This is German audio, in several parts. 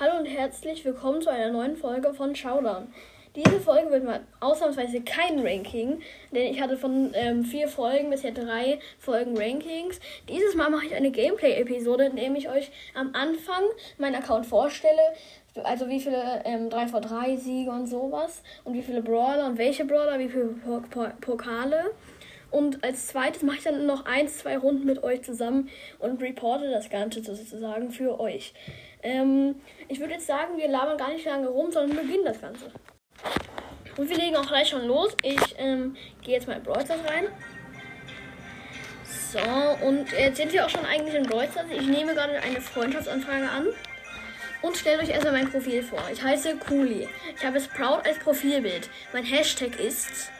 Hallo und herzlich willkommen zu einer neuen Folge von Showdown. Diese Folge wird mal ausnahmsweise kein Ranking, denn ich hatte von ähm, vier Folgen bisher drei Folgen Rankings. Dieses Mal mache ich eine Gameplay-Episode, in der ich euch am Anfang meinen Account vorstelle, also wie viele ähm, 3v3-Siege und sowas und wie viele Brawler und welche Brawler, wie viele Pokale. Und als zweites mache ich dann noch ein, zwei Runden mit euch zusammen und reporte das Ganze sozusagen für euch. Ähm, ich würde jetzt sagen, wir labern gar nicht lange rum, sondern beginnen das Ganze. Und wir legen auch gleich schon los. Ich ähm, gehe jetzt mal in Brawl rein. So, und jetzt sind wir auch schon eigentlich in Brawl Ich nehme gerade eine Freundschaftsanfrage an. Und stellt euch erstmal mein Profil vor. Ich heiße Kuli. Ich habe es Proud als Profilbild. Mein Hashtag ist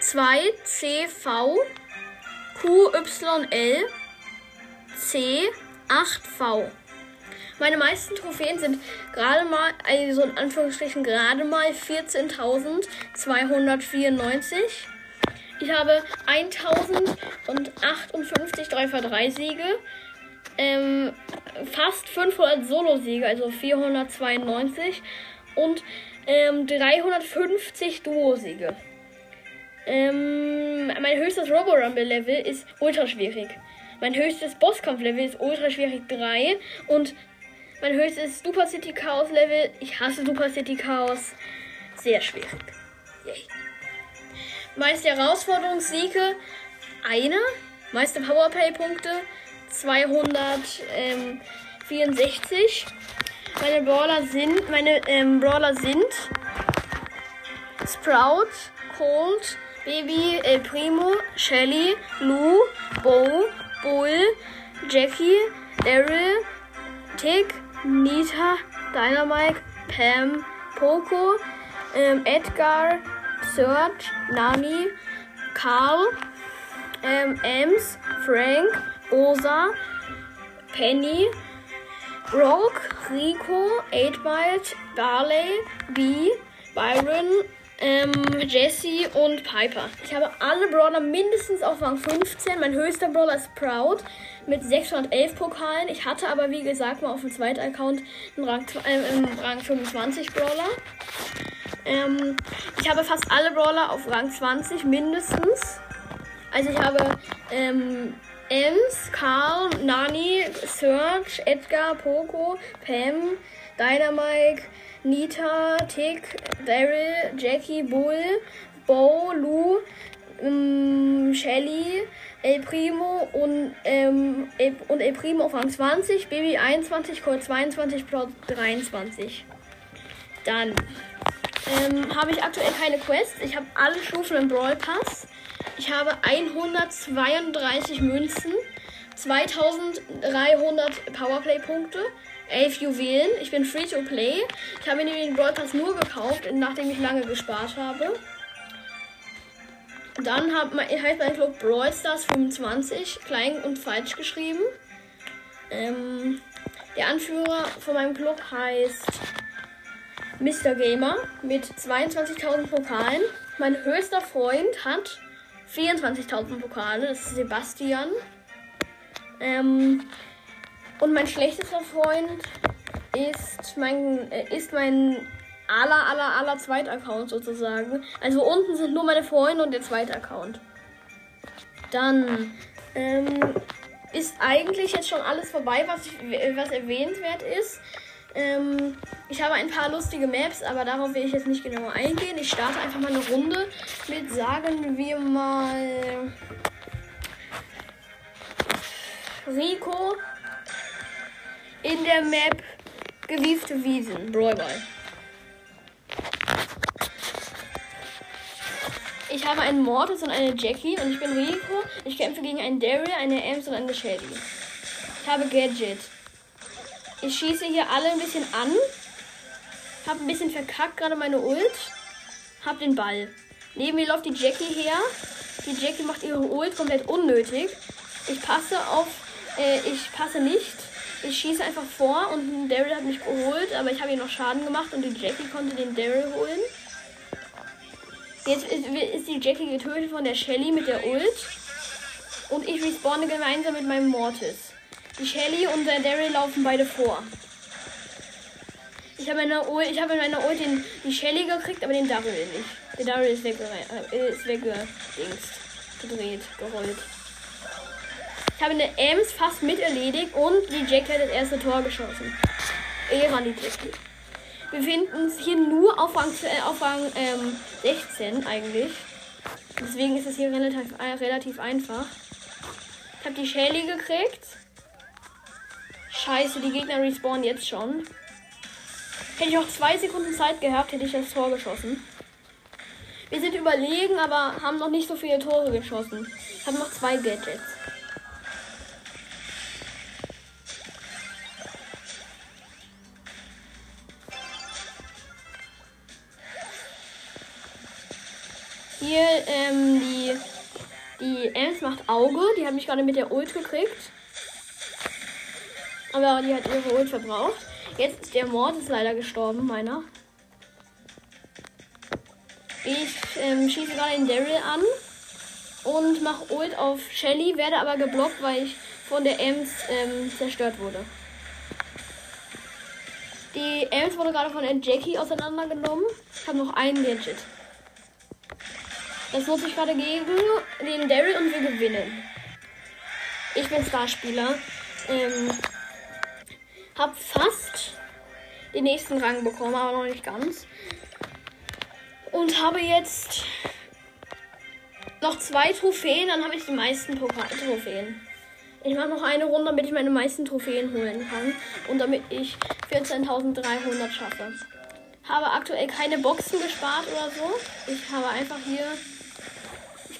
2CV QYL C8V. Meine meisten Trophäen sind gerade mal, also in Anführungsstrichen gerade mal 14.294. Ich habe 1058 3x3 Siege, ähm, fast 500 Solo-Siege, also 492 und ähm, 350 Duo-Siege. Ähm, mein höchstes Robo-Rumble-Level ist ultra schwierig. Mein höchstes Bosskampf-Level ist ultra schwierig 3 und mein höchstes Super City Chaos Level. Ich hasse Super City Chaos. Sehr schwierig. Yay. Meiste Herausforderungssiege eine. Meiste Powerplay-Punkte 264. Meine Brawler sind, meine ähm, Brawler sind Sprout, Cold, Baby, El Primo, Shelly, Lou, Bo, Bull, Jackie, Daryl, Tick, Nita, Dynamite, Pam, Poco, ähm, Edgar, Serge, Nani, Karl, ähm, Ems, Frank, Rosa, Penny, Rock, Rico, 8-Bite, Barley, B, Byron, ähm, Jesse und Piper. Ich habe alle Brawler mindestens auf Rang 15. Mein höchster Brawler ist Proud mit 611 Pokalen. Ich hatte aber, wie gesagt, mal auf dem zweiten Account einen Rang, äh, Rang 25 Brawler. Ähm, ich habe fast alle Brawler auf Rang 20 mindestens. Also ich habe ähm, Ems, Karl, Nani, Serge, Edgar, Poco, Pam, Dynamite, Nita, Tick, Daryl, Jackie, Bull, Bo, Lou, ähm, Shelly, El Primo und, ähm, El, und El Primo auf Rang 20, Baby 21, Colt 22, Plot 23. Dann ähm, habe ich aktuell keine Quests. Ich habe alle Stufen im Brawl Pass. Ich habe 132 Münzen, 2300 Powerplay-Punkte, 11 Juwelen. Ich bin free to play. Ich habe mir den Brawl Pass nur gekauft, nachdem ich lange gespart habe. Dann hab, heißt mein Club Brawl Stars 25, klein und falsch geschrieben. Ähm, der Anführer von meinem Club heißt Mr. Gamer mit 22.000 Pokalen. Mein höchster Freund hat 24.000 Pokale, das ist Sebastian. Ähm, und mein schlechtester Freund ist mein, äh, ist mein aller, aller, aller zweiter Account sozusagen. Also unten sind nur meine Freunde und der zweite Account. Dann ähm, ist eigentlich jetzt schon alles vorbei, was, ich, was erwähnenswert ist. Ähm, ich habe ein paar lustige Maps, aber darauf will ich jetzt nicht genauer eingehen. Ich starte einfach mal eine Runde mit, sagen wir mal, Rico in der Map gewiefte Wiesen. Brawlball. Ich habe einen Mortis und eine Jackie und ich bin Rico. Ich kämpfe gegen einen Daryl, eine Ems und eine Shelly. Ich habe Gadget. Ich schieße hier alle ein bisschen an. Hab ein bisschen verkackt, gerade meine Ult. Hab den Ball. Neben mir läuft die Jackie her. Die Jackie macht ihre Ult komplett unnötig. Ich passe auf äh, ich passe nicht. Ich schieße einfach vor und Daryl hat mich geholt, aber ich habe ihm noch Schaden gemacht und die Jackie konnte den Daryl holen. Jetzt ist, die Jackie getötet von der Shelly mit der Ult. Und ich respawne gemeinsam mit meinem Mortis. Die Shelly und der Daryl laufen beide vor. Ich habe in habe in meiner Ult den, die Shelly gekriegt, aber den Daryl nicht. Der Daryl ist, äh, weggedingst, gedreht, gerollt. Ich habe eine Ems fast mit erledigt und die Jack hat das erste Tor geschossen. Ehre an die Jackie. Wir befinden uns hier nur auf Rang, äh, auf Rang ähm, 16 eigentlich. Deswegen ist es hier relativ, äh, relativ einfach. Ich habe die Shelly gekriegt. Scheiße, die Gegner respawnen jetzt schon. Hätte ich noch zwei Sekunden Zeit gehabt, hätte ich das Tor geschossen. Wir sind überlegen, aber haben noch nicht so viele Tore geschossen. Ich habe noch zwei Gadgets. Hier, ähm, die, die Ems macht Auge. Die hat mich gerade mit der Ult gekriegt. Aber die hat ihre Ult verbraucht. Jetzt ist der Mord ist leider gestorben, meiner. Ich ähm, schieße gerade den Daryl an und mache Ult auf Shelly, werde aber geblockt, weil ich von der Ems ähm, zerstört wurde. Die Ems wurde gerade von der Jackie auseinandergenommen. Ich habe noch einen Gadget. Das nutze ich gerade gegen den Daryl und wir gewinnen. Ich bin Starspieler. Ähm, hab fast den nächsten Rang bekommen, aber noch nicht ganz. Und habe jetzt noch zwei Trophäen, dann habe ich die meisten Trophäen. Ich mache noch eine Runde, damit ich meine meisten Trophäen holen kann. Und damit ich 14.300 schaffe. Habe aktuell keine Boxen gespart oder so. Ich habe einfach hier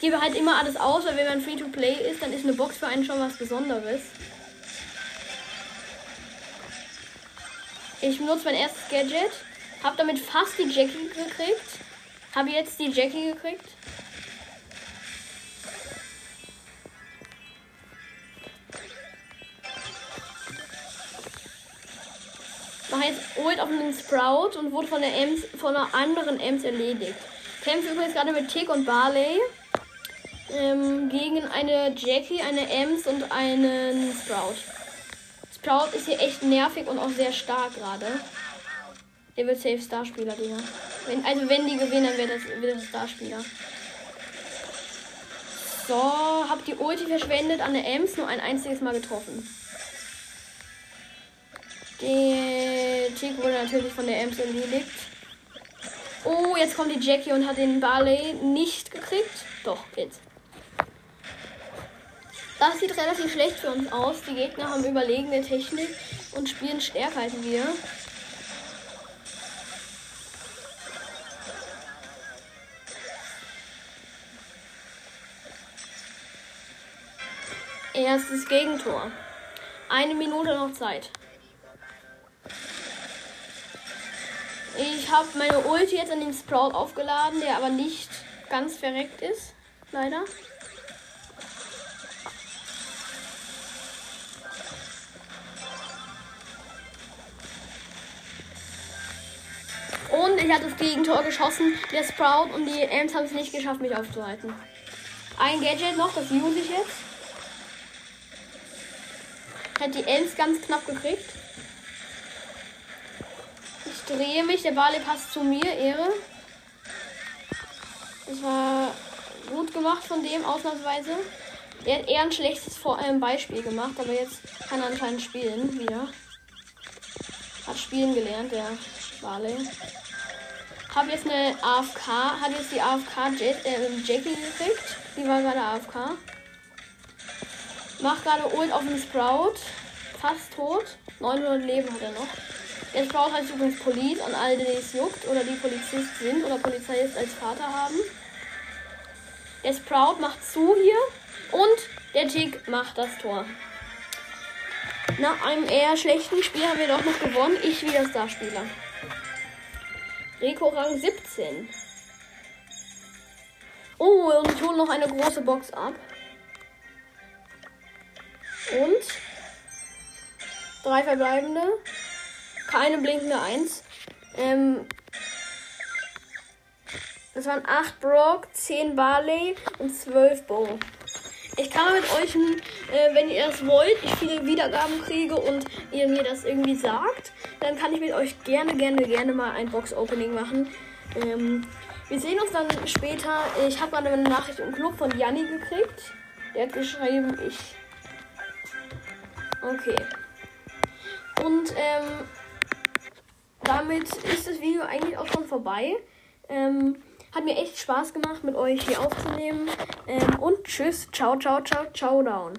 gebe halt immer alles aus, weil wenn man Free-to-Play ist, dann ist eine Box für einen schon was Besonderes. Ich benutze mein erstes Gadget. Hab damit fast die Jackie gekriegt. Habe jetzt die Jackie gekriegt. Mache jetzt Ult auf einen Sprout und wurde von der Ems, von einer anderen Ems erledigt. Kämpfe übrigens gerade mit Tick und Barley ähm, gegen eine Jackie, eine Ems und einen Sprout. Sprout ist hier echt nervig und auch sehr stark gerade. Der wird safe Starspieler, Digga. Wenn, also wenn die gewinnen, dann wird das, wird das Starspieler. So, hab die Ulti verschwendet an der Ems, nur ein einziges Mal getroffen. Der Tick wurde natürlich von der Ems erledigt. Oh, jetzt kommt die Jackie und hat den Barley nicht gekriegt. Doch, jetzt. Das sieht relativ schlecht für uns aus. Die Gegner haben überlegene Technik und spielen stärker als wir. Erstes Gegentor. Eine Minute noch Zeit. Ich habe meine Ulti jetzt an den Sprout aufgeladen, der aber nicht ganz verreckt ist. Leider. Ich hatte das Gegentor geschossen. Der Sprout und die Ams haben es nicht geschafft, mich aufzuhalten. Ein Gadget noch, das use ich jetzt. Hat die Ams ganz knapp gekriegt. Ich drehe mich, der Bale passt zu mir, Ehre. Das war gut gemacht von dem, ausnahmsweise. Er hat eher ein schlechtes Vor äh, Beispiel gemacht, aber jetzt kann er anscheinend spielen wieder. Hat spielen gelernt, der Barley. Habe jetzt eine AFK, hat jetzt die AFK Jet, äh, Jackie gekriegt. Die war gerade AFK. Macht gerade Ult auf den Sprout. Fast tot. 900 Leben hat er noch. Der Sprout heißt übrigens Police an alle, die es juckt oder die Polizist sind oder Polizist als Vater haben. Der Sprout macht zu hier und der Tick macht das Tor. Nach einem eher schlechten Spiel haben wir doch noch gewonnen. Ich wieder Starspieler. Rico Rang 17. Oh, und ich hole noch eine große Box ab. Und drei verbleibende. Keine blinkende 1. Ähm, das waren 8 Brock, 10 Barley und 12 Bow. Ich kann mit euch, äh, wenn ihr es wollt, ich viele Wiedergaben kriege und ihr mir das irgendwie sagt, dann kann ich mit euch gerne, gerne, gerne mal ein Box-Opening machen. Ähm, wir sehen uns dann später. Ich habe gerade eine Nachricht im Club von Janni gekriegt. Der hat geschrieben, ich. Okay. Und ähm, damit ist das Video eigentlich auch schon vorbei. Ähm, hat mir echt Spaß gemacht, mit euch hier aufzunehmen. Ähm, und tschüss, ciao, ciao, ciao, ciao, down.